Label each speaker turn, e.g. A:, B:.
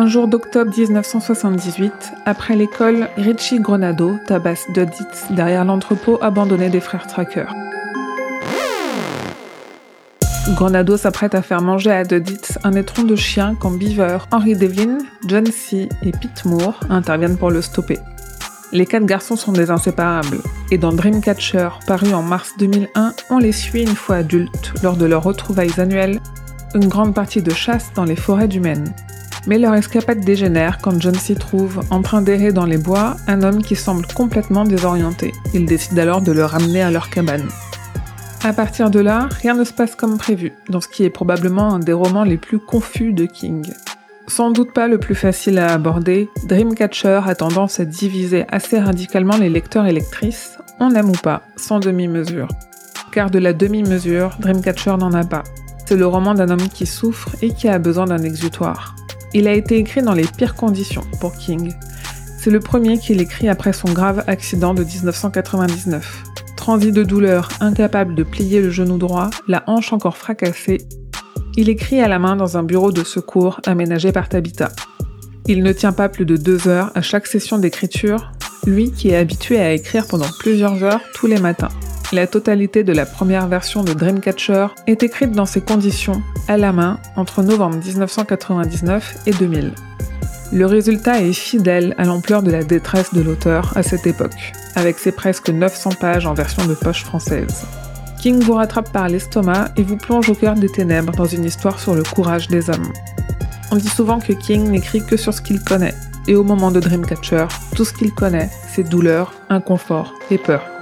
A: Un jour d'octobre 1978, après l'école, Richie Grenado tabasse Duditz derrière l'entrepôt abandonné des frères Tracker. Grenado s'apprête à faire manger à Duditz un étron de chien quand Beaver, Henry Devlin, John C. et Pete Moore interviennent pour le stopper. Les quatre garçons sont des inséparables, et dans Dreamcatcher, paru en mars 2001, on les suit une fois adultes lors de leurs retrouvailles annuelles, une grande partie de chasse dans les forêts du Maine. Mais leur escapade dégénère quand John s'y trouve, en train d'errer dans les bois, un homme qui semble complètement désorienté. Il décide alors de le ramener à leur cabane. À partir de là, rien ne se passe comme prévu, dans ce qui est probablement un des romans les plus confus de King. Sans doute pas le plus facile à aborder, Dreamcatcher a tendance à diviser assez radicalement les lecteurs et lectrices, on aime ou pas, sans demi-mesure. Car de la demi-mesure, Dreamcatcher n'en a pas. C'est le roman d'un homme qui souffre et qui a besoin d'un exutoire. Il a été écrit dans les pires conditions pour King. C'est le premier qu'il écrit après son grave accident de 1999. Transi de douleur, incapable de plier le genou droit, la hanche encore fracassée, il écrit à la main dans un bureau de secours aménagé par Tabitha. Il ne tient pas plus de deux heures à chaque session d'écriture, lui qui est habitué à écrire pendant plusieurs heures tous les matins. La totalité de la première version de Dreamcatcher est écrite dans ces conditions, à la main, entre novembre 1999 et 2000. Le résultat est fidèle à l'ampleur de la détresse de l'auteur à cette époque, avec ses presque 900 pages en version de poche française. King vous rattrape par l'estomac et vous plonge au cœur des ténèbres dans une histoire sur le courage des hommes. On dit souvent que King n'écrit que sur ce qu'il connaît, et au moment de Dreamcatcher, tout ce qu'il connaît, c'est douleur, inconfort et peur.